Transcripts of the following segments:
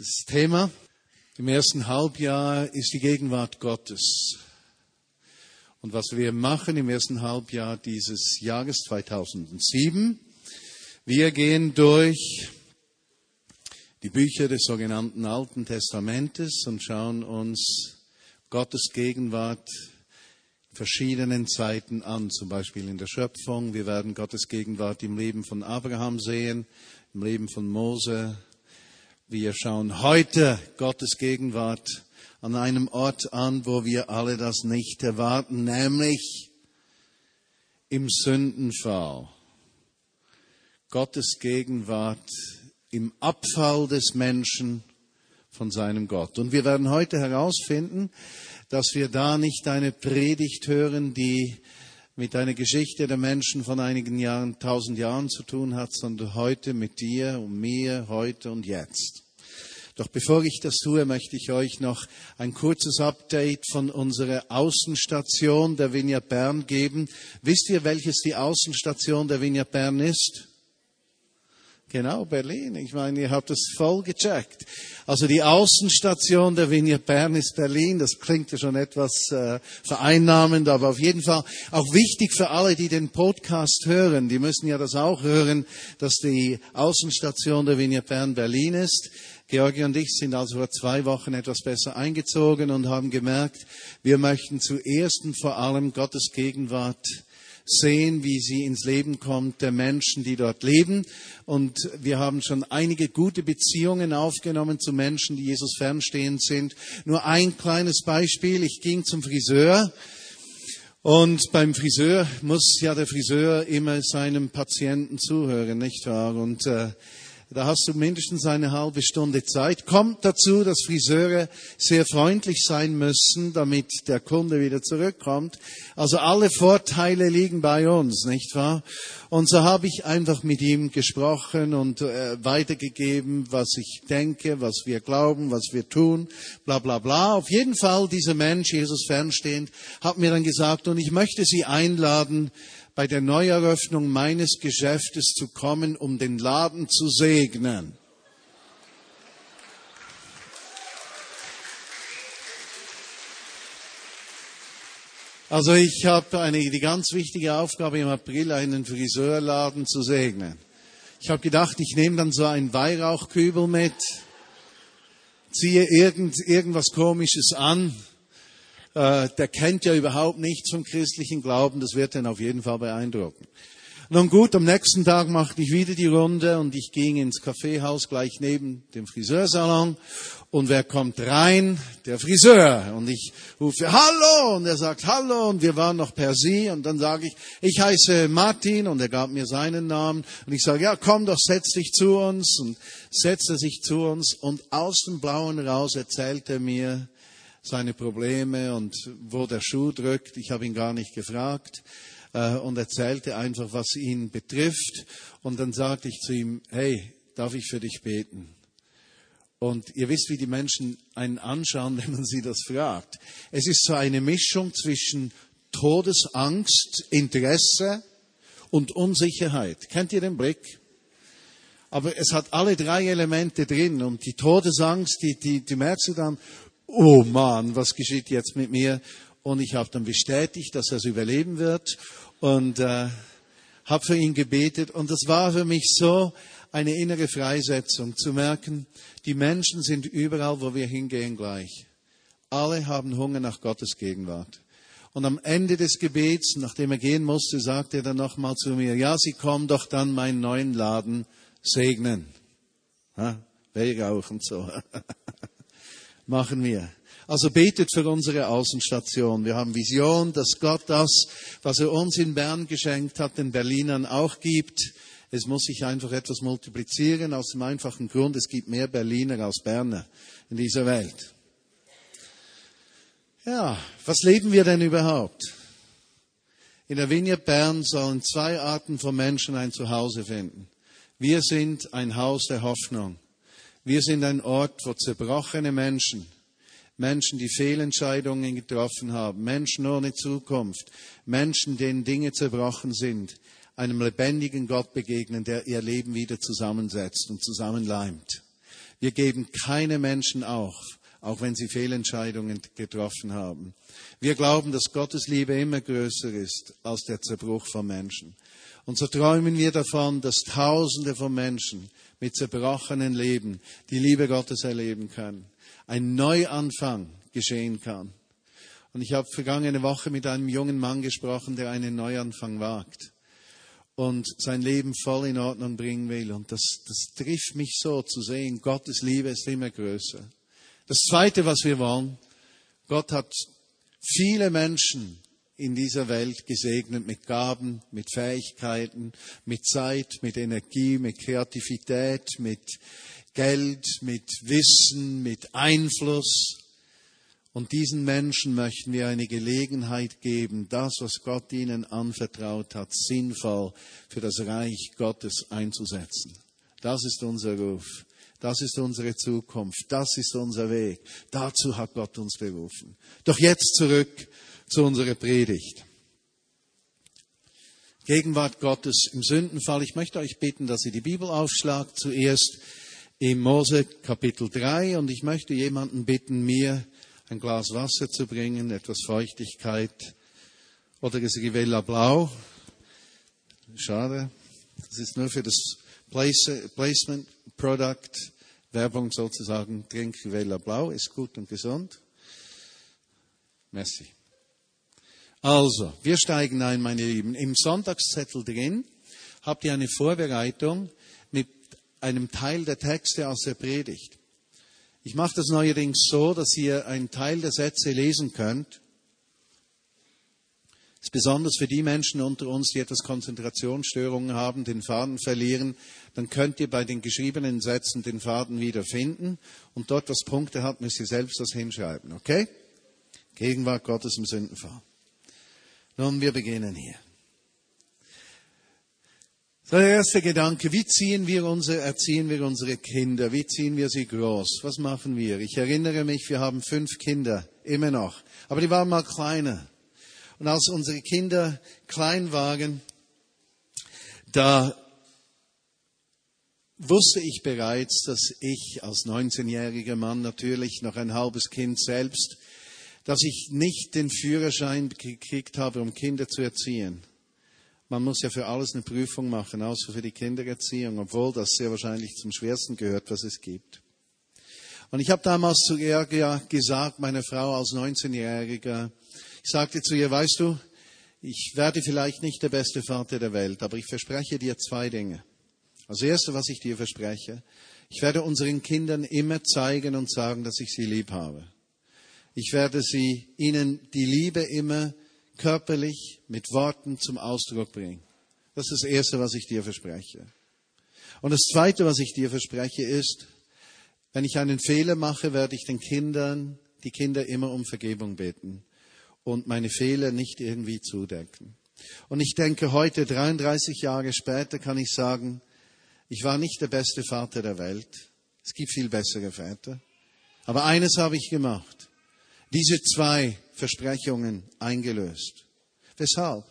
Das Thema im ersten Halbjahr ist die Gegenwart Gottes. Und was wir machen im ersten Halbjahr dieses Jahres 2007, wir gehen durch die Bücher des sogenannten Alten Testamentes und schauen uns Gottes Gegenwart in verschiedenen Zeiten an, zum Beispiel in der Schöpfung. Wir werden Gottes Gegenwart im Leben von Abraham sehen, im Leben von Mose, wir schauen heute Gottes Gegenwart an einem Ort an, wo wir alle das nicht erwarten, nämlich im Sündenfall. Gottes Gegenwart im Abfall des Menschen von seinem Gott. Und wir werden heute herausfinden, dass wir da nicht eine Predigt hören, die mit einer Geschichte der Menschen von einigen Jahren, tausend Jahren zu tun hat, sondern heute mit dir und mir, heute und jetzt. Doch bevor ich das tue, möchte ich euch noch ein kurzes Update von unserer Außenstation der Vineyard Bern geben. Wisst ihr, welches die Außenstation der Vineyard Bern ist? Genau, Berlin. Ich meine, ihr habt es voll gecheckt. Also die Außenstation der Vineyard Bern ist Berlin. Das klingt ja schon etwas äh, vereinnahmend, aber auf jeden Fall auch wichtig für alle, die den Podcast hören. Die müssen ja das auch hören, dass die Außenstation der Vineyard Bern Berlin ist. Georgi und ich sind also vor zwei Wochen etwas besser eingezogen und haben gemerkt, wir möchten zuerst und vor allem Gottes Gegenwart sehen, wie sie ins Leben kommt der Menschen, die dort leben. Und wir haben schon einige gute Beziehungen aufgenommen zu Menschen, die Jesus fernstehend sind. Nur ein kleines Beispiel. Ich ging zum Friseur. Und beim Friseur muss ja der Friseur immer seinem Patienten zuhören, nicht wahr? Und äh, da hast du mindestens eine halbe Stunde Zeit. Kommt dazu, dass Friseure sehr freundlich sein müssen, damit der Kunde wieder zurückkommt. Also alle Vorteile liegen bei uns, nicht wahr? Und so habe ich einfach mit ihm gesprochen und äh, weitergegeben, was ich denke, was wir glauben, was wir tun, bla bla bla. Auf jeden Fall, dieser Mensch, Jesus fernstehend, hat mir dann gesagt, und ich möchte Sie einladen, bei der Neueröffnung meines Geschäftes zu kommen, um den Laden zu segnen. Also ich habe eine, die ganz wichtige Aufgabe im April, einen Friseurladen zu segnen. Ich habe gedacht, ich nehme dann so einen Weihrauchkübel mit, ziehe irgend, irgendwas Komisches an äh, der kennt ja überhaupt nichts vom christlichen Glauben, das wird ihn auf jeden Fall beeindrucken. Nun gut, am nächsten Tag machte ich wieder die Runde und ich ging ins Kaffeehaus gleich neben dem Friseursalon. Und wer kommt rein? Der Friseur. Und ich rufe Hallo und er sagt Hallo und wir waren noch per Sie und dann sage ich, ich heiße Martin und er gab mir seinen Namen und ich sage, ja komm doch, setz dich zu uns und setzte sich zu uns und aus dem Blauen raus erzählte er mir, seine Probleme und wo der Schuh drückt. Ich habe ihn gar nicht gefragt äh, und erzählte einfach, was ihn betrifft. Und dann sagte ich zu ihm, hey, darf ich für dich beten? Und ihr wisst, wie die Menschen einen anschauen, wenn man sie das fragt. Es ist so eine Mischung zwischen Todesangst, Interesse und Unsicherheit. Kennt ihr den Blick? Aber es hat alle drei Elemente drin und die Todesangst, die, die, die merkst du dann, oh Mann, was geschieht jetzt mit mir? Und ich habe dann bestätigt, dass er es überleben wird und äh, habe für ihn gebetet. Und das war für mich so eine innere Freisetzung, zu merken, die Menschen sind überall, wo wir hingehen, gleich. Alle haben Hunger nach Gottes Gegenwart. Und am Ende des Gebets, nachdem er gehen musste, sagte er dann nochmal zu mir, ja, Sie kommen doch dann meinen neuen Laden segnen. Ha? Weihrauch und so. machen wir. Also betet für unsere Außenstation. Wir haben Vision, dass Gott das, was er uns in Bern geschenkt hat, den Berlinern auch gibt. Es muss sich einfach etwas multiplizieren aus dem einfachen Grund, es gibt mehr Berliner als Berner in dieser Welt. Ja, was leben wir denn überhaupt? In der Vineyard Bern sollen zwei Arten von Menschen ein Zuhause finden. Wir sind ein Haus der Hoffnung. Wir sind ein Ort, wo zerbrochene Menschen, Menschen, die Fehlentscheidungen getroffen haben, Menschen ohne Zukunft, Menschen, denen Dinge zerbrochen sind, einem lebendigen Gott begegnen, der ihr Leben wieder zusammensetzt und zusammenleimt. Wir geben keine Menschen auf, auch wenn sie Fehlentscheidungen getroffen haben. Wir glauben, dass Gottes Liebe immer größer ist als der Zerbruch von Menschen. Und so träumen wir davon, dass Tausende von Menschen mit zerbrochenen Leben die Liebe Gottes erleben können. Ein Neuanfang geschehen kann. Und ich habe vergangene Woche mit einem jungen Mann gesprochen, der einen Neuanfang wagt und sein Leben voll in Ordnung bringen will. Und das, das trifft mich so zu sehen, Gottes Liebe ist immer größer. Das Zweite, was wir wollen, Gott hat viele Menschen in dieser Welt gesegnet mit Gaben, mit Fähigkeiten, mit Zeit, mit Energie, mit Kreativität, mit Geld, mit Wissen, mit Einfluss. Und diesen Menschen möchten wir eine Gelegenheit geben, das, was Gott ihnen anvertraut hat, sinnvoll für das Reich Gottes einzusetzen. Das ist unser Ruf. Das ist unsere Zukunft. Das ist unser Weg. Dazu hat Gott uns berufen. Doch jetzt zurück zu unserer Predigt. Gegenwart Gottes im Sündenfall. Ich möchte euch bitten, dass ihr die Bibel aufschlagt. Zuerst im Mose Kapitel 3 und ich möchte jemanden bitten, mir ein Glas Wasser zu bringen, etwas Feuchtigkeit oder das Rivella Blau. Schade. Das ist nur für das Placement Product, Werbung sozusagen. Trink Rivella Blau, ist gut und gesund. Merci. Also, wir steigen ein, meine Lieben. Im Sonntagszettel drin habt ihr eine Vorbereitung mit einem Teil der Texte aus der Predigt. Ich mache das neuerdings so, dass ihr einen Teil der Sätze lesen könnt. Das ist besonders für die Menschen unter uns, die etwas Konzentrationsstörungen haben, den Faden verlieren. Dann könnt ihr bei den geschriebenen Sätzen den Faden wiederfinden. Und dort, was Punkte hat, müsst ihr selbst das hinschreiben. Okay? Gegenwart Gottes im Sündenfall. Nun, wir beginnen hier. Der erste Gedanke, wie ziehen wir unsere, erziehen wir unsere Kinder? Wie ziehen wir sie groß? Was machen wir? Ich erinnere mich, wir haben fünf Kinder, immer noch. Aber die waren mal kleiner. Und als unsere Kinder klein waren, da wusste ich bereits, dass ich als 19-jähriger Mann natürlich noch ein halbes Kind selbst, dass ich nicht den Führerschein gekriegt habe, um Kinder zu erziehen. Man muss ja für alles eine Prüfung machen, außer für die Kindererziehung, obwohl das sehr wahrscheinlich zum Schwersten gehört, was es gibt. Und ich habe damals zu ihr gesagt, meine Frau als 19-Jähriger, ich sagte zu ihr, weißt du, ich werde vielleicht nicht der beste Vater der Welt, aber ich verspreche dir zwei Dinge. Das Erste, was ich dir verspreche, ich werde unseren Kindern immer zeigen und sagen, dass ich sie lieb habe. Ich werde sie, ihnen die Liebe immer körperlich mit Worten zum Ausdruck bringen. Das ist das Erste, was ich dir verspreche. Und das Zweite, was ich dir verspreche, ist, wenn ich einen Fehler mache, werde ich den Kindern, die Kinder immer um Vergebung beten und meine Fehler nicht irgendwie zudecken. Und ich denke, heute, 33 Jahre später, kann ich sagen, ich war nicht der beste Vater der Welt. Es gibt viel bessere Väter. Aber eines habe ich gemacht. Diese zwei Versprechungen eingelöst. Weshalb?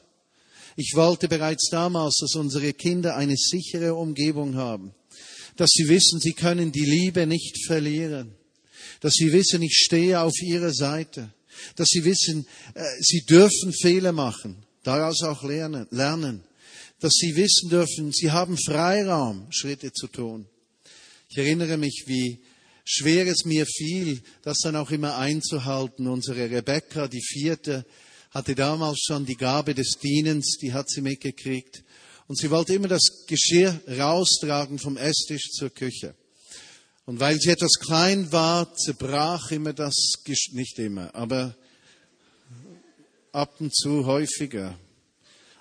Ich wollte bereits damals, dass unsere Kinder eine sichere Umgebung haben, dass sie wissen, sie können die Liebe nicht verlieren, dass sie wissen, ich stehe auf ihrer Seite, dass sie wissen, äh, sie dürfen Fehler machen, daraus auch lernen, lernen, dass sie wissen dürfen, sie haben Freiraum, Schritte zu tun. Ich erinnere mich, wie schwer es mir fiel, das dann auch immer einzuhalten. Unsere Rebecca, die vierte, hatte damals schon die Gabe des Dienens, die hat sie mitgekriegt. Und sie wollte immer das Geschirr raustragen vom Esstisch zur Küche. Und weil sie etwas klein war, zerbrach immer das, Geschirr, nicht immer, aber ab und zu häufiger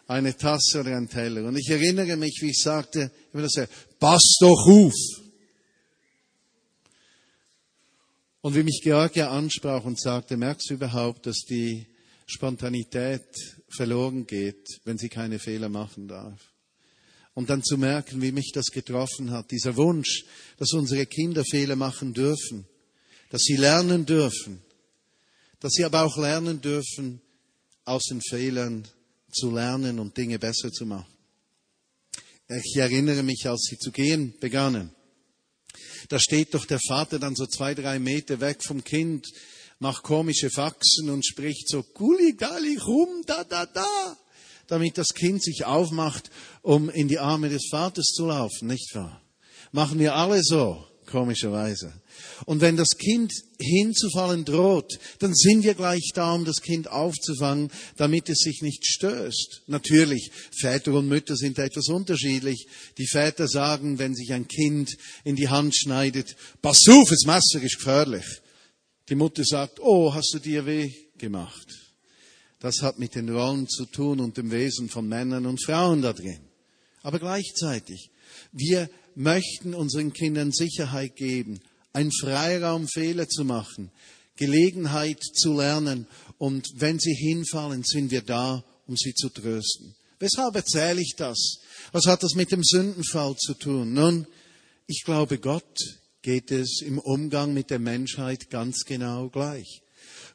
eine Tasse oder ein Teller. Und ich erinnere mich, wie ich sagte, immer das, pass doch auf. Und wie mich Georgia ansprach und sagte, merkst du überhaupt, dass die Spontanität verloren geht, wenn sie keine Fehler machen darf? Und dann zu merken, wie mich das getroffen hat, dieser Wunsch, dass unsere Kinder Fehler machen dürfen, dass sie lernen dürfen, dass sie aber auch lernen dürfen, aus den Fehlern zu lernen und Dinge besser zu machen. Ich erinnere mich, als sie zu gehen begannen, Da steht doch der Vater dann so zwei, drei Meter weg vom Kind, macht komische Faxen und spricht so, Gulli, Galli, rum, da, da, da, damit das Kind sich aufmacht, um in die Arme des Vaters zu laufen, nicht wahr? Machen wir alle so, komischerweise. Und wenn das Kind hinzufallen droht, dann sind wir gleich da, um das Kind aufzufangen, damit es sich nicht stößt. Natürlich, Väter und Mütter sind etwas unterschiedlich. Die Väter sagen, wenn sich ein Kind in die Hand schneidet, pass auf, das Messer ist gefährlich. Die Mutter sagt, oh, hast du dir weh gemacht? Das hat mit den Rollen zu tun und dem Wesen von Männern und Frauen da drin. Aber gleichzeitig, wir möchten unseren Kindern Sicherheit geben, einen Freiraum, Fehler zu machen, Gelegenheit zu lernen. Und wenn sie hinfallen, sind wir da, um sie zu trösten. Weshalb erzähle ich das? Was hat das mit dem Sündenfall zu tun? Nun, ich glaube, Gott geht es im Umgang mit der Menschheit ganz genau gleich.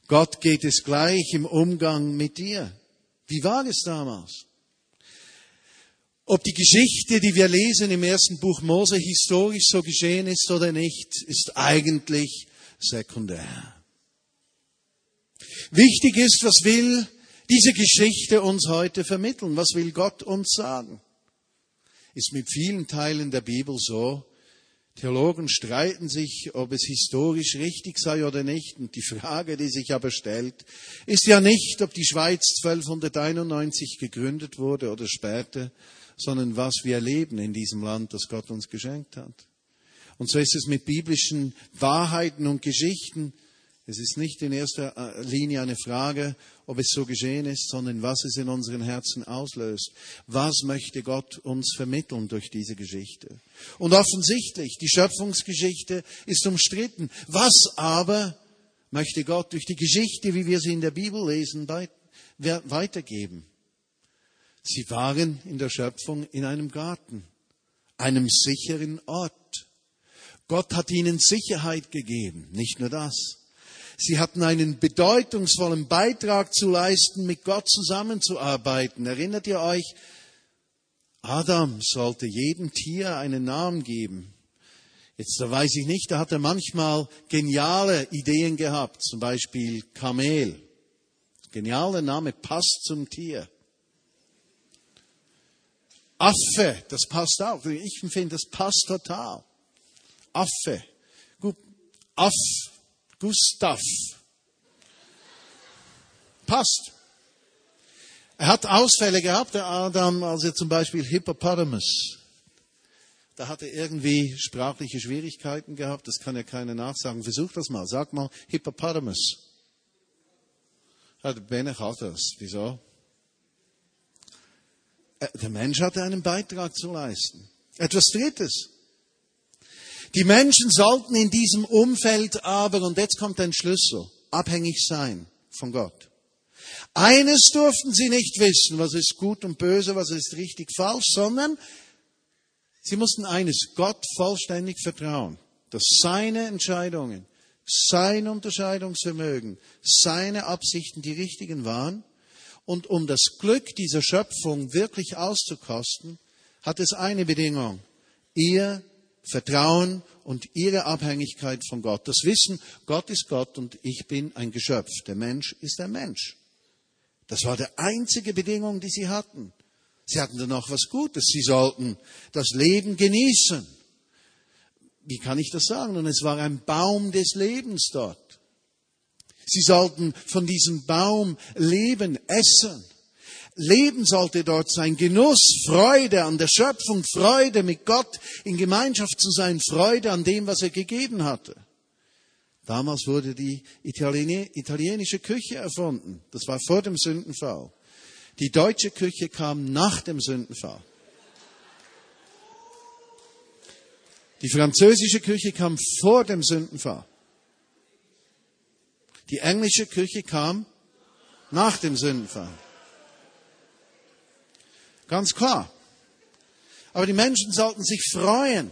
Gott geht es gleich im Umgang mit dir. Wie war es damals? Ob die Geschichte, die wir lesen im ersten Buch Mose, historisch so geschehen ist oder nicht, ist eigentlich sekundär. Wichtig ist, was will diese Geschichte uns heute vermitteln? Was will Gott uns sagen? Ist mit vielen Teilen der Bibel so. Theologen streiten sich, ob es historisch richtig sei oder nicht. Und die Frage, die sich aber stellt, ist ja nicht, ob die Schweiz 1291 gegründet wurde oder später, sondern was wir erleben in diesem Land, das Gott uns geschenkt hat. Und so ist es mit biblischen Wahrheiten und Geschichten. Es ist nicht in erster äh, Linie eine Frage, ob es so geschehen ist, sondern was es in unseren Herzen auslöst. Was möchte Gott uns vermitteln durch diese Geschichte? Und offensichtlich, die Schöpfungsgeschichte ist umstritten. Was aber möchte Gott durch die Geschichte, wie wir sie in der Bibel lesen, weitergeben? Sie waren in der Schöpfung in einem Garten, einem sicheren Ort. Gott hat ihnen Sicherheit gegeben, nicht nur das. Sie hatten einen bedeutungsvollen Beitrag zu leisten, mit Gott zusammenzuarbeiten. Erinnert ihr euch? Adam sollte jedem Tier einen Namen geben. Jetzt da weiß ich nicht, da hat er manchmal geniale Ideen gehabt, zum Beispiel Kamel. Genialer Name passt zum Tier. Affe, das passt auch. Ich finde, das passt total. Affe. Aff. Gustav. Passt. Er hat Ausfälle gehabt, der Adam, also zum Beispiel Hippopotamus. Da hat er irgendwie sprachliche Schwierigkeiten gehabt, das kann ja keiner nachsagen. Versuch das mal, sag mal Hippopotamus. Der Bene hat das. Wieso? Äh, der Mensch hatte einen Beitrag zu leisten. Etwas Drittes. Die Menschen sollten in diesem Umfeld aber, und jetzt kommt ein Schlüssel, abhängig sein von Gott. Eines durften sie nicht wissen, was ist gut und böse, was ist richtig falsch, sondern sie mussten eines, Gott vollständig vertrauen, dass seine Entscheidungen, sein Unterscheidungsvermögen, seine Absichten die richtigen waren und um das Glück dieser Schöpfung wirklich auszukosten, hat es eine Bedingung. Ihr Vertrauen und ihre Abhängigkeit von Gott. Das Wissen, Gott ist Gott und ich bin ein Geschöpf. Der Mensch ist ein Mensch. Das war die einzige Bedingung, die sie hatten. Sie hatten dann noch was Gutes. Sie sollten das Leben genießen. Wie kann ich das sagen? Und es war ein Baum des Lebens dort. Sie sollten von diesem Baum leben, essen. Leben sollte dort sein, Genuss, Freude an der Schöpfung, Freude mit Gott in Gemeinschaft zu sein, Freude an dem, was er gegeben hatte. Damals wurde die italienische Küche erfunden. Das war vor dem Sündenfall. Die deutsche Küche kam nach dem Sündenfall. Die französische Küche kam vor dem Sündenfall. Die englische Küche kam nach dem Sündenfall. Ganz klar. Aber die Menschen sollten sich freuen.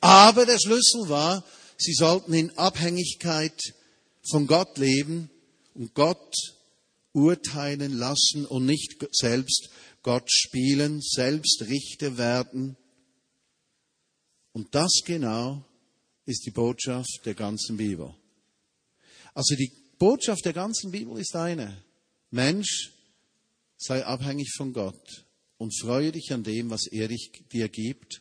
Aber der Schlüssel war, sie sollten in Abhängigkeit von Gott leben und Gott urteilen lassen und nicht selbst Gott spielen, selbst Richter werden Und das genau ist die Botschaft der ganzen Bibel. Also die Botschaft der ganzen Bibel ist eine. Mensch, sei abhängig von Gott und freue dich an dem, was er dir gibt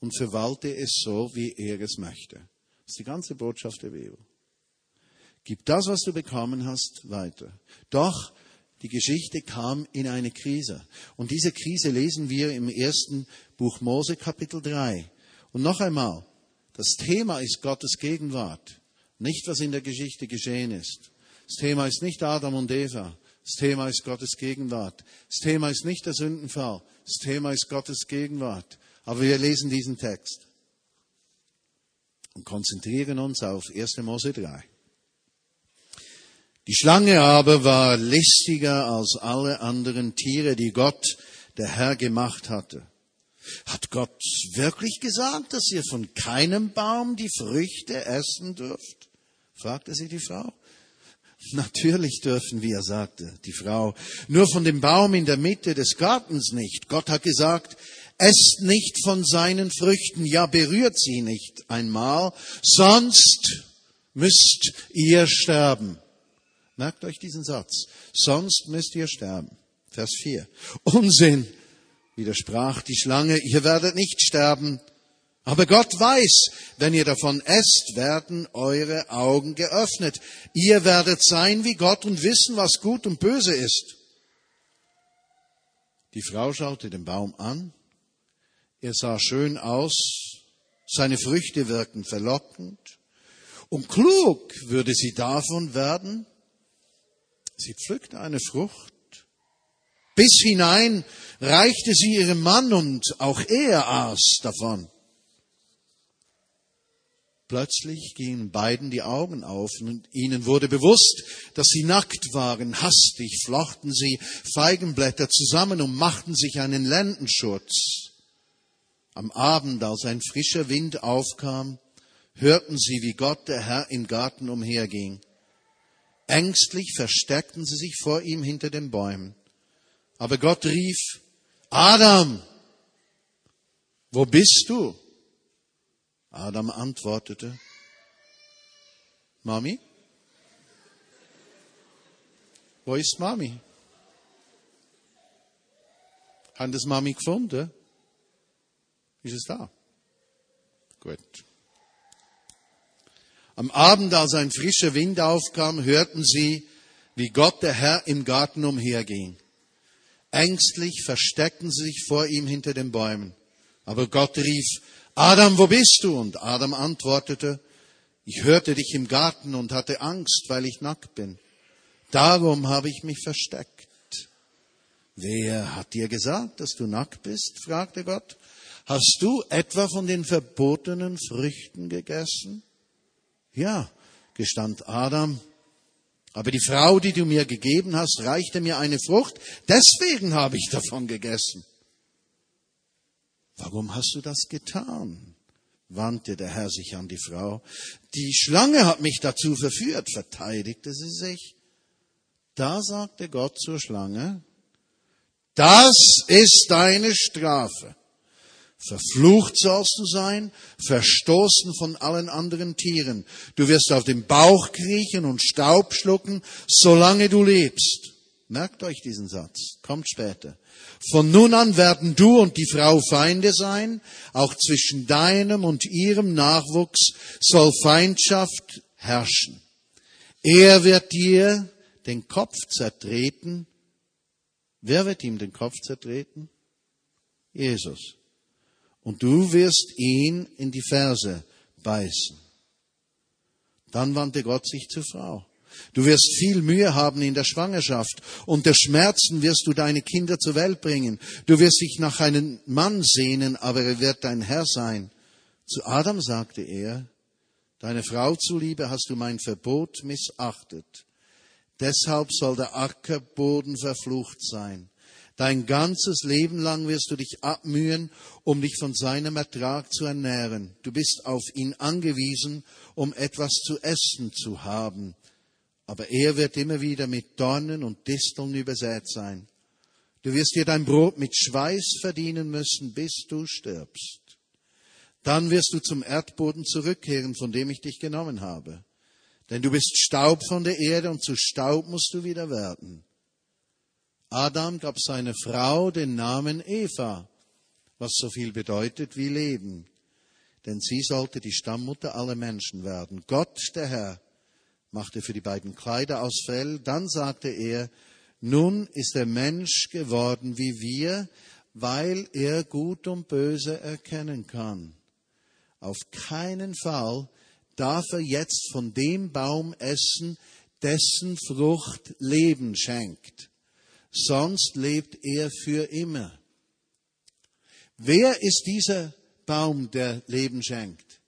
und verwalte es so, wie er es möchte. Das ist die ganze Botschaft der Bibel. Gib das, was du bekommen hast, weiter. Doch die Geschichte kam in eine Krise. Und diese Krise lesen wir im ersten Buch Mose Kapitel 3. Und noch einmal, das Thema ist Gottes Gegenwart, nicht was in der Geschichte geschehen ist. Das Thema ist nicht Adam und Eva. Das Thema ist Gottes Gegenwart. Das Thema ist nicht der Sündenfall. Das Thema ist Gottes Gegenwart. Aber wir lesen diesen Text und konzentrieren uns auf 1. Mose 3. Die Schlange aber war listiger als alle anderen Tiere, die Gott, der Herr, gemacht hatte. Hat Gott wirklich gesagt, dass ihr von keinem Baum die Früchte essen dürft? Fragte sie die Frau. Natürlich dürfen wir, sagte die Frau, nur von dem Baum in der Mitte des Gartens nicht. Gott hat gesagt, esst nicht von seinen Früchten, ja berührt sie nicht einmal, sonst müsst ihr sterben. Merkt euch diesen Satz. Sonst müsst ihr sterben. Vers 4. Unsinn, widersprach die Schlange, ihr werdet nicht sterben. Aber Gott weiß, wenn ihr davon esst, werden eure Augen geöffnet. Ihr werdet sein wie Gott und wissen, was gut und böse ist. Die Frau schaute den Baum an. Er sah schön aus. Seine Früchte wirkten verlockend. Und klug würde sie davon werden. Sie pflückte eine Frucht. Bis hinein reichte sie ihrem Mann und auch er aß davon. Plötzlich gingen beiden die Augen auf und ihnen wurde bewusst, dass sie nackt waren. Hastig flochten sie Feigenblätter zusammen und machten sich einen Lendenschutz. Am Abend, als ein frischer Wind aufkam, hörten sie, wie Gott der Herr im Garten umherging. Ängstlich versteckten sie sich vor ihm hinter den Bäumen. Aber Gott rief, Adam, wo bist du? Adam antwortete, Mami? Wo ist Mami? Hat das Mami gefunden? Ist es da? Gut. Am Abend, als ein frischer Wind aufkam, hörten sie, wie Gott der Herr im Garten umherging. Ängstlich versteckten sie sich vor ihm hinter den Bäumen. Aber Gott rief, Adam, wo bist du? Und Adam antwortete, ich hörte dich im Garten und hatte Angst, weil ich nackt bin. Darum habe ich mich versteckt. Wer hat dir gesagt, dass du nackt bist? fragte Gott. Hast du etwa von den verbotenen Früchten gegessen? Ja, gestand Adam. Aber die Frau, die du mir gegeben hast, reichte mir eine Frucht. Deswegen habe ich davon gegessen. Warum hast du das getan? wandte der Herr sich an die Frau. Die Schlange hat mich dazu verführt, verteidigte sie sich. Da sagte Gott zur Schlange, das ist deine Strafe. Verflucht sollst du sein, verstoßen von allen anderen Tieren. Du wirst auf dem Bauch kriechen und Staub schlucken, solange du lebst. Merkt euch diesen Satz, kommt später. Von nun an werden du und die Frau Feinde sein, auch zwischen deinem und ihrem Nachwuchs soll Feindschaft herrschen. Er wird dir den Kopf zertreten. Wer wird ihm den Kopf zertreten? Jesus. Und du wirst ihn in die Ferse beißen. Dann wandte Gott sich zur Frau. Du wirst viel Mühe haben in der Schwangerschaft. Unter Schmerzen wirst du deine Kinder zur Welt bringen. Du wirst dich nach einem Mann sehnen, aber er wird dein Herr sein. Zu Adam sagte er, deine Frau zuliebe hast du mein Verbot missachtet. Deshalb soll der Ackerboden verflucht sein. Dein ganzes Leben lang wirst du dich abmühen, um dich von seinem Ertrag zu ernähren. Du bist auf ihn angewiesen, um etwas zu essen zu haben aber er wird immer wieder mit Dornen und Disteln übersät sein. Du wirst dir dein Brot mit Schweiß verdienen müssen, bis du stirbst. Dann wirst du zum Erdboden zurückkehren, von dem ich dich genommen habe. Denn du bist Staub von der Erde und zu Staub musst du wieder werden. Adam gab seiner Frau den Namen Eva, was so viel bedeutet wie Leben. Denn sie sollte die Stammmutter aller Menschen werden. Gott, der Herr, machte für die beiden Kleider aus Fell. Dann sagte er, nun ist der Mensch geworden wie wir, weil er Gut und Böse erkennen kann. Auf keinen Fall darf er jetzt von dem Baum essen, dessen Frucht Leben schenkt. Sonst lebt er für immer. Wer ist dieser Baum, der Leben schenkt?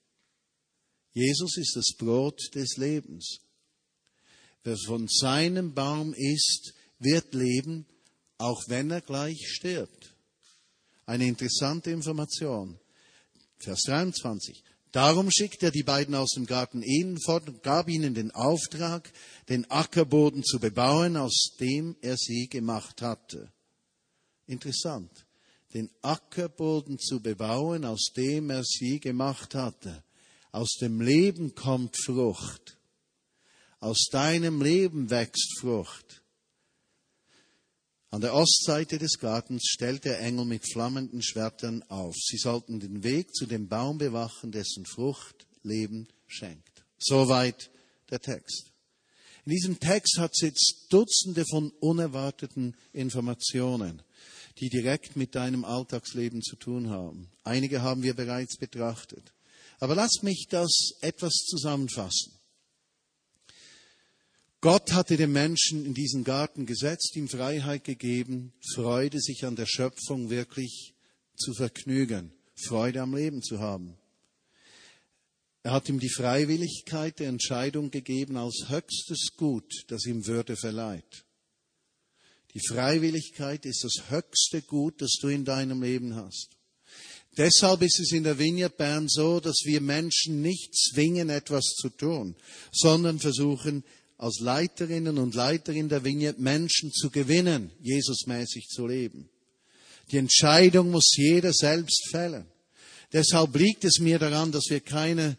Jesus ist das Brot des Lebens. Wer von seinem Baum isst, wird leben, auch wenn er gleich stirbt. Eine interessante Information. Vers 23. Darum schickte er die beiden aus dem Garten Eden fort und gab ihnen den Auftrag, den Ackerboden zu bebauen, aus dem er sie gemacht hatte. Interessant. Den Ackerboden zu bebauen, aus dem er sie gemacht hatte. Aus dem Leben kommt Frucht. Aus deinem Leben wächst Frucht. An der Ostseite des Gartens stellt der Engel mit flammenden Schwertern auf. Sie sollten den Weg zu dem Baum bewachen, dessen Frucht Leben schenkt. Soweit der Text. In diesem Text hat es jetzt Dutzende von unerwarteten Informationen, die direkt mit deinem Alltagsleben zu tun haben. Einige haben wir bereits betrachtet. Aber lass mich das etwas zusammenfassen. Gott hatte den Menschen in diesen Garten gesetzt, ihm Freiheit gegeben, Freude, sich an der Schöpfung wirklich zu vergnügen, Freude am Leben zu haben. Er hat ihm die Freiwilligkeit der Entscheidung gegeben als höchstes Gut, das ihm Würde verleiht. Die Freiwilligkeit ist das höchste Gut, das du in deinem Leben hast. Deshalb ist es in der Vineyard Bern so, dass wir Menschen nicht zwingen, etwas zu tun, sondern versuchen, als Leiterinnen und Leiterin der Vignette Menschen zu gewinnen, Jesusmäßig zu leben. Die Entscheidung muss jeder selbst fällen. Deshalb liegt es mir daran, dass wir keine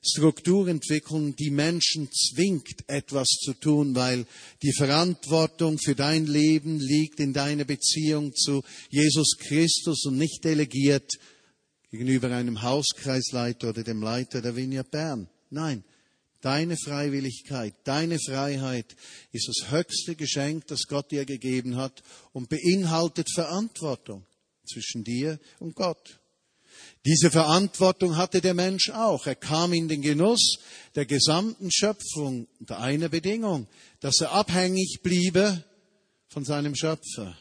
Struktur entwickeln, die Menschen zwingt, etwas zu tun, weil die Verantwortung für dein Leben liegt in deiner Beziehung zu Jesus Christus und nicht delegiert gegenüber einem Hauskreisleiter oder dem Leiter der Vineyard Bern. Nein, Deine Freiwilligkeit, deine Freiheit ist das höchste Geschenk, das Gott dir gegeben hat und beinhaltet Verantwortung zwischen dir und Gott. Diese Verantwortung hatte der Mensch auch. Er kam in den Genuss der gesamten Schöpfung unter einer Bedingung, dass er abhängig bliebe von seinem Schöpfer,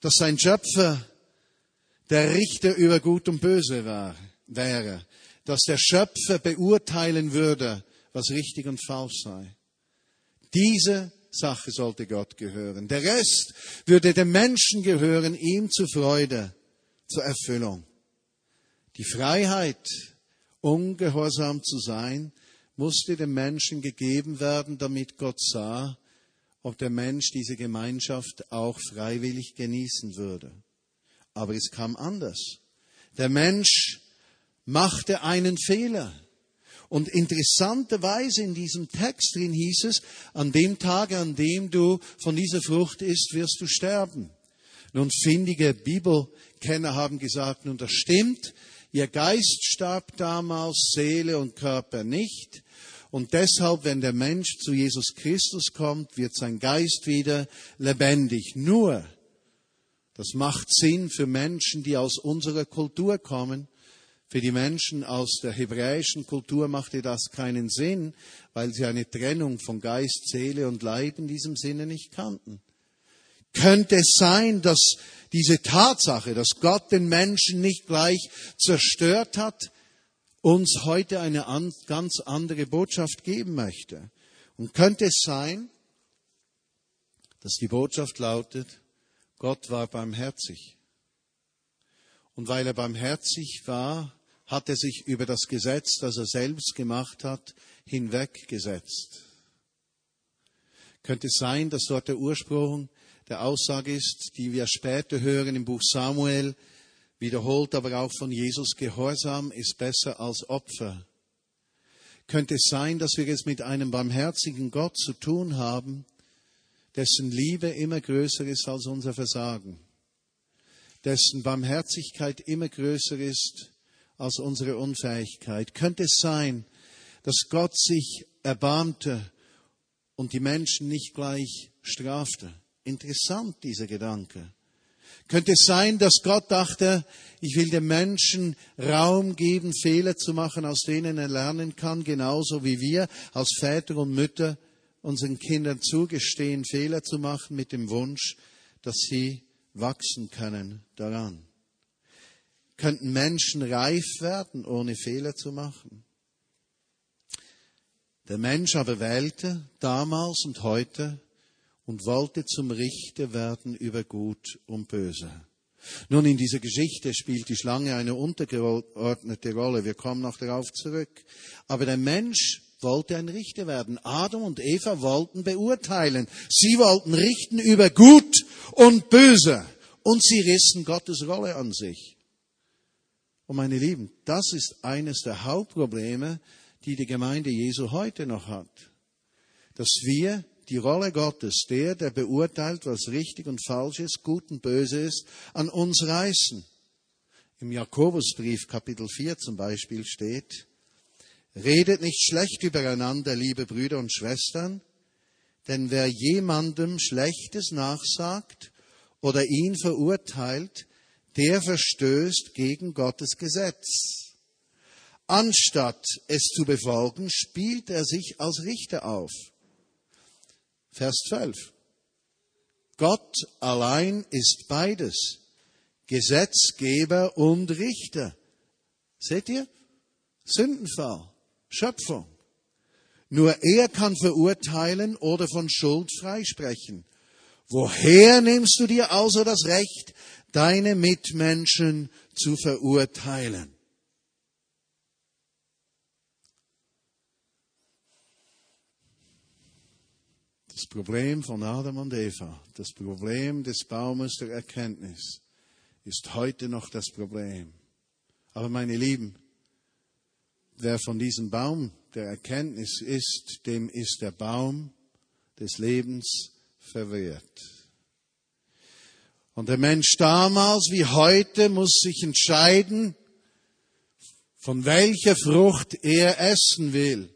dass sein Schöpfer der Richter über Gut und Böse war, wäre, dass der Schöpfer beurteilen würde, was richtig und falsch sei. Diese Sache sollte Gott gehören. Der Rest würde dem Menschen gehören, ihm zur Freude, zur Erfüllung. Die Freiheit, ungehorsam zu sein, musste dem Menschen gegeben werden, damit Gott sah, ob der Mensch diese Gemeinschaft auch freiwillig genießen würde. Aber es kam anders. Der Mensch machte einen Fehler. Und interessanterweise in diesem Text drin hieß es, an dem Tage, an dem du von dieser Frucht isst, wirst du sterben. Nun, findige Bibelkenner haben gesagt, nun das stimmt, ihr Geist starb damals, Seele und Körper nicht. Und deshalb, wenn der Mensch zu Jesus Christus kommt, wird sein Geist wieder lebendig. Nur, das macht Sinn für Menschen, die aus unserer Kultur kommen, für die Menschen aus der hebräischen Kultur machte das keinen Sinn, weil sie eine Trennung von Geist, Seele und Leib in diesem Sinne nicht kannten. Könnte es sein, dass diese Tatsache, dass Gott den Menschen nicht gleich zerstört hat, uns heute eine ganz andere Botschaft geben möchte? Und könnte es sein, dass die Botschaft lautet, Gott war barmherzig. Und weil er barmherzig war, hat er sich über das Gesetz, das er selbst gemacht hat, hinweggesetzt. Könnte es sein, dass dort der Ursprung der Aussage ist, die wir später hören im Buch Samuel, wiederholt aber auch von Jesus, Gehorsam ist besser als Opfer. Könnte es sein, dass wir es mit einem barmherzigen Gott zu tun haben, dessen Liebe immer größer ist als unser Versagen, dessen Barmherzigkeit immer größer ist als unsere Unfähigkeit? Könnte es sein, dass Gott sich erbarmte und die Menschen nicht gleich strafte? Interessant, dieser Gedanke. Könnte es sein, dass Gott dachte, ich will dem Menschen Raum geben, Fehler zu machen, aus denen er lernen kann, genauso wie wir als Väter und Mütter unseren Kindern zugestehen, Fehler zu machen, mit dem Wunsch, dass sie wachsen können daran. Könnten Menschen reif werden, ohne Fehler zu machen? Der Mensch aber wählte damals und heute und wollte zum Richter werden über Gut und Böse. Nun, in dieser Geschichte spielt die Schlange eine untergeordnete Rolle. Wir kommen noch darauf zurück. Aber der Mensch wollte ein Richter werden. Adam und Eva wollten beurteilen. Sie wollten richten über Gut und Böse. Und sie rissen Gottes Rolle an sich. Und meine Lieben, das ist eines der Hauptprobleme, die die Gemeinde Jesu heute noch hat. Dass wir die Rolle Gottes, der, der beurteilt, was richtig und falsch ist, gut und böse ist, an uns reißen. Im Jakobusbrief Kapitel 4 zum Beispiel steht, Redet nicht schlecht übereinander, liebe Brüder und Schwestern, denn wer jemandem Schlechtes nachsagt oder ihn verurteilt, der verstößt gegen Gottes Gesetz. Anstatt es zu befolgen, spielt er sich als Richter auf. Vers 12. Gott allein ist beides, Gesetzgeber und Richter. Seht ihr? Sündenfall. Schöpfung. Nur er kann verurteilen oder von Schuld freisprechen. Woher nimmst du dir also das Recht, deine Mitmenschen zu verurteilen? Das Problem von Adam und Eva, das Problem des Baumes der Erkenntnis, ist heute noch das Problem. Aber meine Lieben, wer von diesem Baum der Erkenntnis ist, dem ist der Baum des Lebens verwehrt. Und der Mensch damals wie heute muss sich entscheiden, von welcher Frucht er essen will.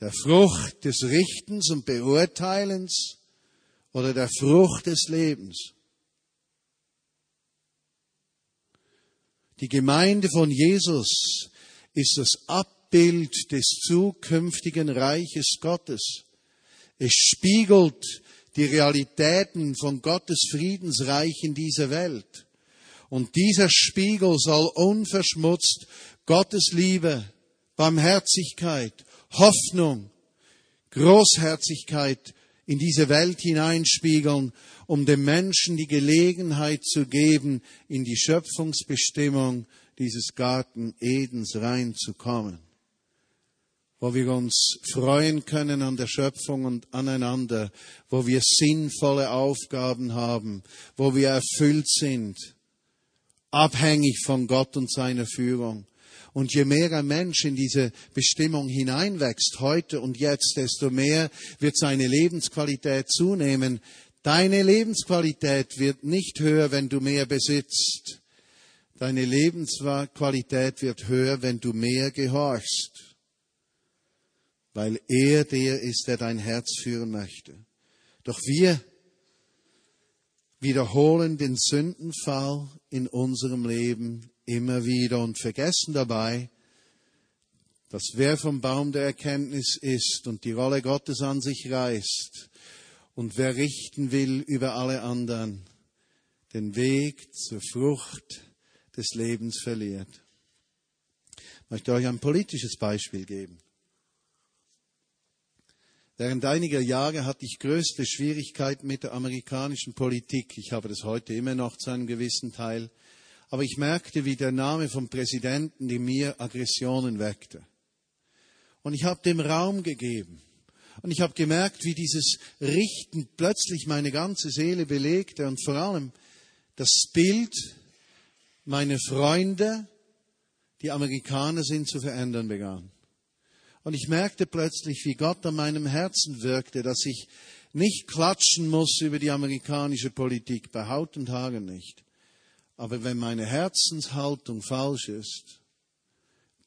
Der Frucht des Richtens und Beurteilens oder der Frucht des Lebens. Die Gemeinde von Jesus ist das Abbild des zukünftigen Reiches Gottes. Es spiegelt die Realitäten von Gottes Friedensreich in dieser Welt. Und dieser Spiegel soll unverschmutzt Gottes Liebe, Barmherzigkeit, Hoffnung, Großherzigkeit in diese Welt hineinspiegeln, um dem Menschen die Gelegenheit zu geben, in die Schöpfungsbestimmung dieses Garten Edens reinzukommen, wo wir uns freuen können an der Schöpfung und aneinander, wo wir sinnvolle Aufgaben haben, wo wir erfüllt sind, abhängig von Gott und seiner Führung. Und je mehr ein Mensch in diese Bestimmung hineinwächst, heute und jetzt, desto mehr wird seine Lebensqualität zunehmen. Deine Lebensqualität wird nicht höher, wenn du mehr besitzt. Deine Lebensqualität wird höher, wenn du mehr gehorchst, weil er der ist, der dein Herz führen möchte. Doch wir wiederholen den Sündenfall in unserem Leben immer wieder und vergessen dabei, dass wer vom Baum der Erkenntnis ist und die Rolle Gottes an sich reißt und wer richten will über alle anderen, den Weg zur Frucht des Lebens verliert. Ich möchte euch ein politisches Beispiel geben. Während einiger Jahre hatte ich größte Schwierigkeiten mit der amerikanischen Politik. Ich habe das heute immer noch zu einem gewissen Teil. Aber ich merkte, wie der Name vom Präsidenten in mir Aggressionen weckte. Und ich habe dem Raum gegeben. Und ich habe gemerkt, wie dieses Richten plötzlich meine ganze Seele belegte und vor allem das Bild meine Freunde, die Amerikaner sind, zu verändern begann. Und ich merkte plötzlich, wie Gott an meinem Herzen wirkte, dass ich nicht klatschen muss über die amerikanische Politik, bei Haut und Haaren nicht. Aber wenn meine Herzenshaltung falsch ist,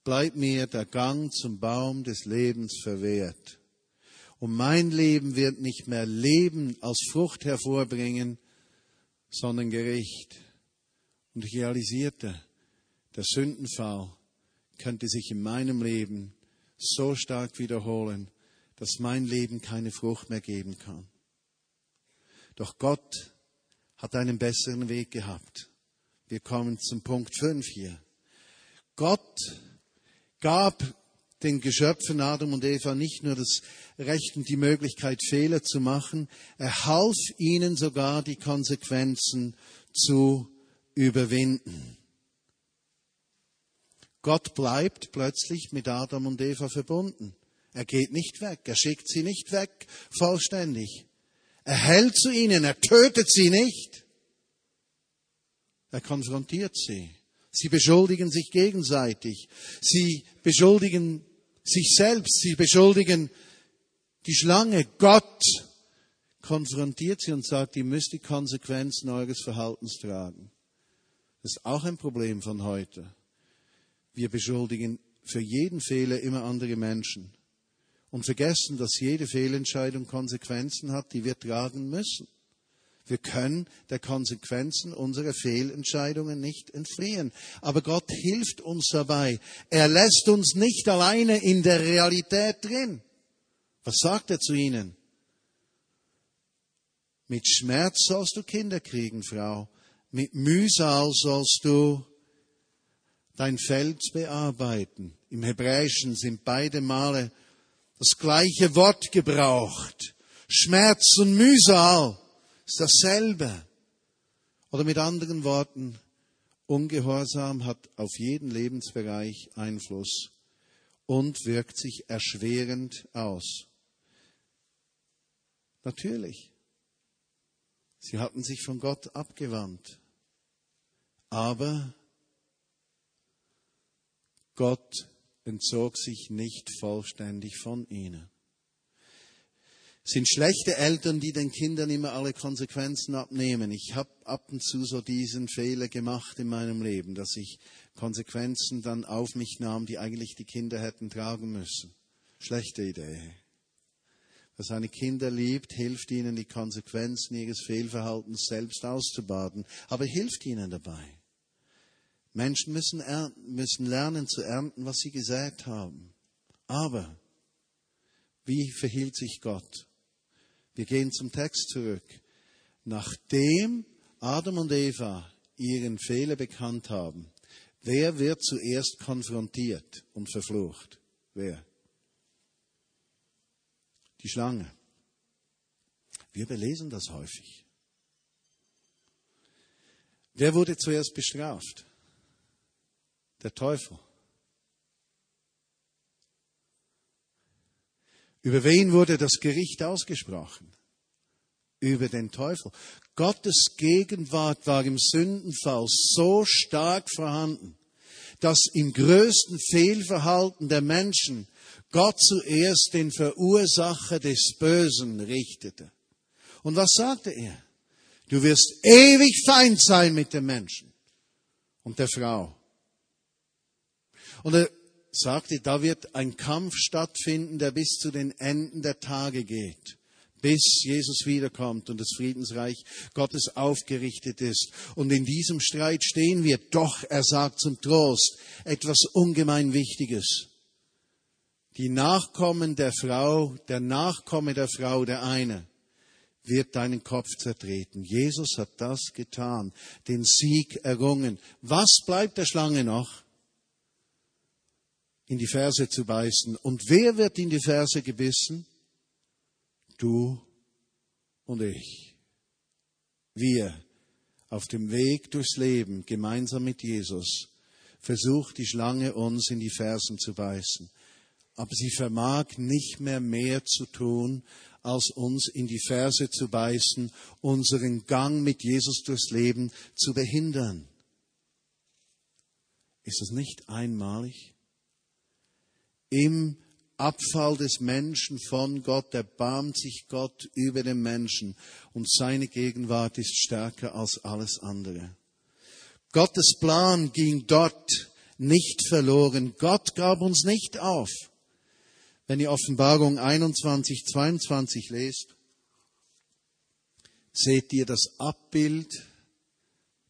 bleibt mir der Gang zum Baum des Lebens verwehrt. Und mein Leben wird nicht mehr Leben als Frucht hervorbringen, sondern Gericht. Und ich realisierte, der Sündenfall könnte sich in meinem Leben so stark wiederholen, dass mein Leben keine Frucht mehr geben kann. Doch Gott hat einen besseren Weg gehabt. Wir kommen zum Punkt 5 hier. Gott gab den Geschöpfen Adam und Eva nicht nur das Recht und die Möglichkeit, Fehler zu machen, er half ihnen sogar die Konsequenzen zu überwinden. Gott bleibt plötzlich mit Adam und Eva verbunden. Er geht nicht weg, er schickt sie nicht weg vollständig. Er hält zu ihnen, er tötet sie nicht. Er konfrontiert sie. Sie beschuldigen sich gegenseitig. Sie beschuldigen sich selbst. Sie beschuldigen die Schlange. Gott konfrontiert sie und sagt, ihr müsst die Konsequenzen eures Verhaltens tragen. Das ist auch ein Problem von heute. Wir beschuldigen für jeden Fehler immer andere Menschen und vergessen, dass jede Fehlentscheidung Konsequenzen hat, die wir tragen müssen. Wir können der Konsequenzen unserer Fehlentscheidungen nicht entfliehen. Aber Gott hilft uns dabei. Er lässt uns nicht alleine in der Realität drin. Was sagt er zu ihnen? Mit Schmerz sollst du Kinder kriegen, Frau. Mit Mühsal sollst du dein Feld bearbeiten. Im Hebräischen sind beide Male das gleiche Wort gebraucht. Schmerz und Mühsal ist dasselbe. Oder mit anderen Worten, Ungehorsam hat auf jeden Lebensbereich Einfluss und wirkt sich erschwerend aus. Natürlich, sie hatten sich von Gott abgewandt, aber Gott entzog sich nicht vollständig von ihnen. Sind schlechte Eltern, die den Kindern immer alle Konsequenzen abnehmen. Ich habe ab und zu so diesen Fehler gemacht in meinem Leben, dass ich Konsequenzen dann auf mich nahm, die eigentlich die Kinder hätten tragen müssen. Schlechte Idee. Wer seine Kinder liebt, hilft ihnen, die Konsequenzen ihres Fehlverhaltens selbst auszubaden, aber hilft ihnen dabei. Menschen müssen, ernten, müssen lernen zu ernten, was sie gesät haben. Aber wie verhielt sich Gott? Wir gehen zum Text zurück. Nachdem Adam und Eva ihren Fehler bekannt haben, wer wird zuerst konfrontiert und verflucht? Wer? Die Schlange. Wir belesen das häufig. Wer wurde zuerst bestraft? Der Teufel. Über wen wurde das Gericht ausgesprochen? Über den Teufel. Gottes Gegenwart war im Sündenfall so stark vorhanden, dass im größten Fehlverhalten der Menschen Gott zuerst den Verursacher des Bösen richtete. Und was sagte er? Du wirst ewig Feind sein mit dem Menschen und der Frau. Und er sagte, da wird ein Kampf stattfinden, der bis zu den Enden der Tage geht bis Jesus wiederkommt und das Friedensreich Gottes aufgerichtet ist. Und in diesem Streit stehen wir. Doch, er sagt zum Trost etwas ungemein Wichtiges. Die Nachkommen der Frau, der Nachkomme der Frau, der eine, wird deinen Kopf zertreten. Jesus hat das getan, den Sieg errungen. Was bleibt der Schlange noch? In die Ferse zu beißen. Und wer wird in die Ferse gebissen? Du und ich. Wir auf dem Weg durchs Leben gemeinsam mit Jesus versucht die Schlange uns in die Fersen zu beißen. Aber sie vermag nicht mehr mehr zu tun, als uns in die Ferse zu beißen, unseren Gang mit Jesus durchs Leben zu behindern. Ist das nicht einmalig? Im Abfall des Menschen von Gott erbarmt sich Gott über den Menschen und seine Gegenwart ist stärker als alles andere. Gottes Plan ging dort nicht verloren. Gott gab uns nicht auf. Wenn ihr Offenbarung 21, 22 lest, seht ihr das Abbild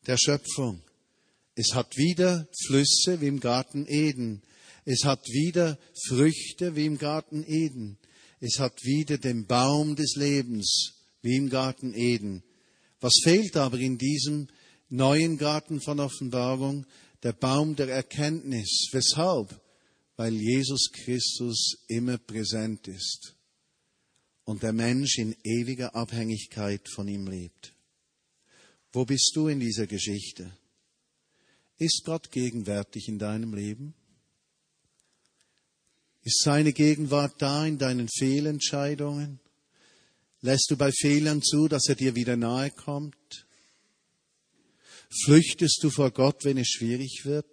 der Schöpfung. Es hat wieder Flüsse wie im Garten Eden. Es hat wieder Früchte wie im Garten Eden. Es hat wieder den Baum des Lebens wie im Garten Eden. Was fehlt aber in diesem neuen Garten von Offenbarung? Der Baum der Erkenntnis. Weshalb? Weil Jesus Christus immer präsent ist und der Mensch in ewiger Abhängigkeit von ihm lebt. Wo bist du in dieser Geschichte? Ist Gott gegenwärtig in deinem Leben? Ist seine Gegenwart da in deinen Fehlentscheidungen? Lässt du bei Fehlern zu, dass er dir wieder nahe kommt? Flüchtest du vor Gott, wenn es schwierig wird?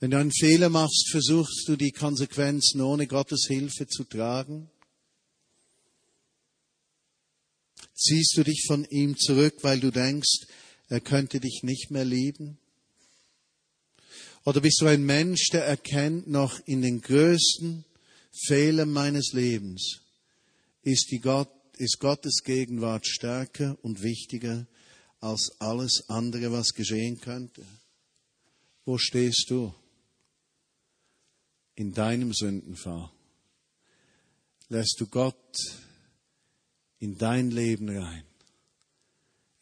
Wenn du einen Fehler machst, versuchst du die Konsequenzen ohne Gottes Hilfe zu tragen? Ziehst du dich von ihm zurück, weil du denkst, er könnte dich nicht mehr lieben? Oder bist du ein Mensch, der erkennt noch in den größten Fehlern meines Lebens, ist, die Gott, ist Gottes Gegenwart stärker und wichtiger als alles andere, was geschehen könnte? Wo stehst du in deinem Sündenfall? Lässt du Gott in dein Leben rein?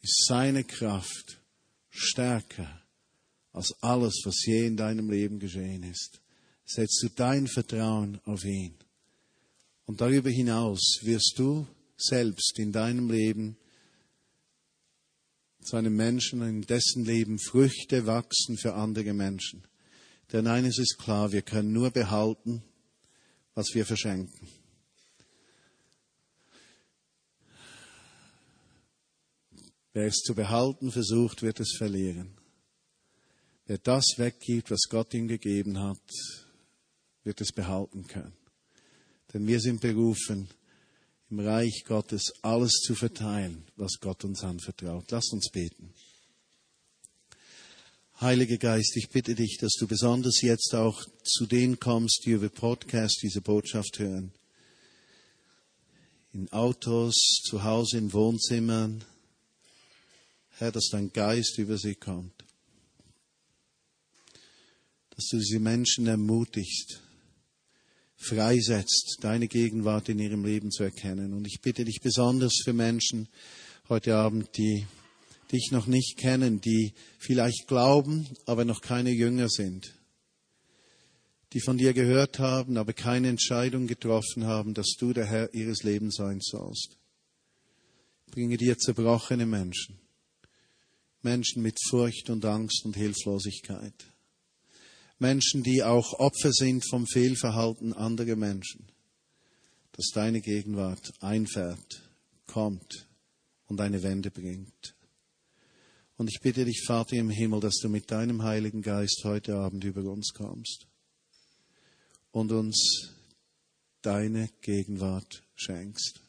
Ist seine Kraft stärker als alles, was je in deinem Leben geschehen ist. Setzt du dein Vertrauen auf ihn. Und darüber hinaus wirst du selbst in deinem Leben zu einem Menschen, in dessen Leben Früchte wachsen für andere Menschen. Denn eines ist klar, wir können nur behalten, was wir verschenken. Wer es zu behalten versucht, wird es verlieren. Wer das weggibt, was Gott ihm gegeben hat, wird es behalten können. Denn wir sind berufen, im Reich Gottes alles zu verteilen, was Gott uns anvertraut. Lass uns beten. Heiliger Geist, ich bitte dich, dass du besonders jetzt auch zu denen kommst, die über Podcast diese Botschaft hören. In Autos, zu Hause, in Wohnzimmern. Herr, dass dein Geist über sie kommt dass du diese Menschen ermutigst, freisetzt, deine Gegenwart in ihrem Leben zu erkennen. Und ich bitte dich besonders für Menschen heute Abend, die dich noch nicht kennen, die vielleicht glauben, aber noch keine Jünger sind, die von dir gehört haben, aber keine Entscheidung getroffen haben, dass du der Herr ihres Lebens sein sollst. Bringe dir zerbrochene Menschen, Menschen mit Furcht und Angst und Hilflosigkeit. Menschen, die auch Opfer sind vom Fehlverhalten anderer Menschen, dass deine Gegenwart einfährt, kommt und eine Wende bringt. Und ich bitte dich, Vater im Himmel, dass du mit deinem Heiligen Geist heute Abend über uns kommst und uns deine Gegenwart schenkst.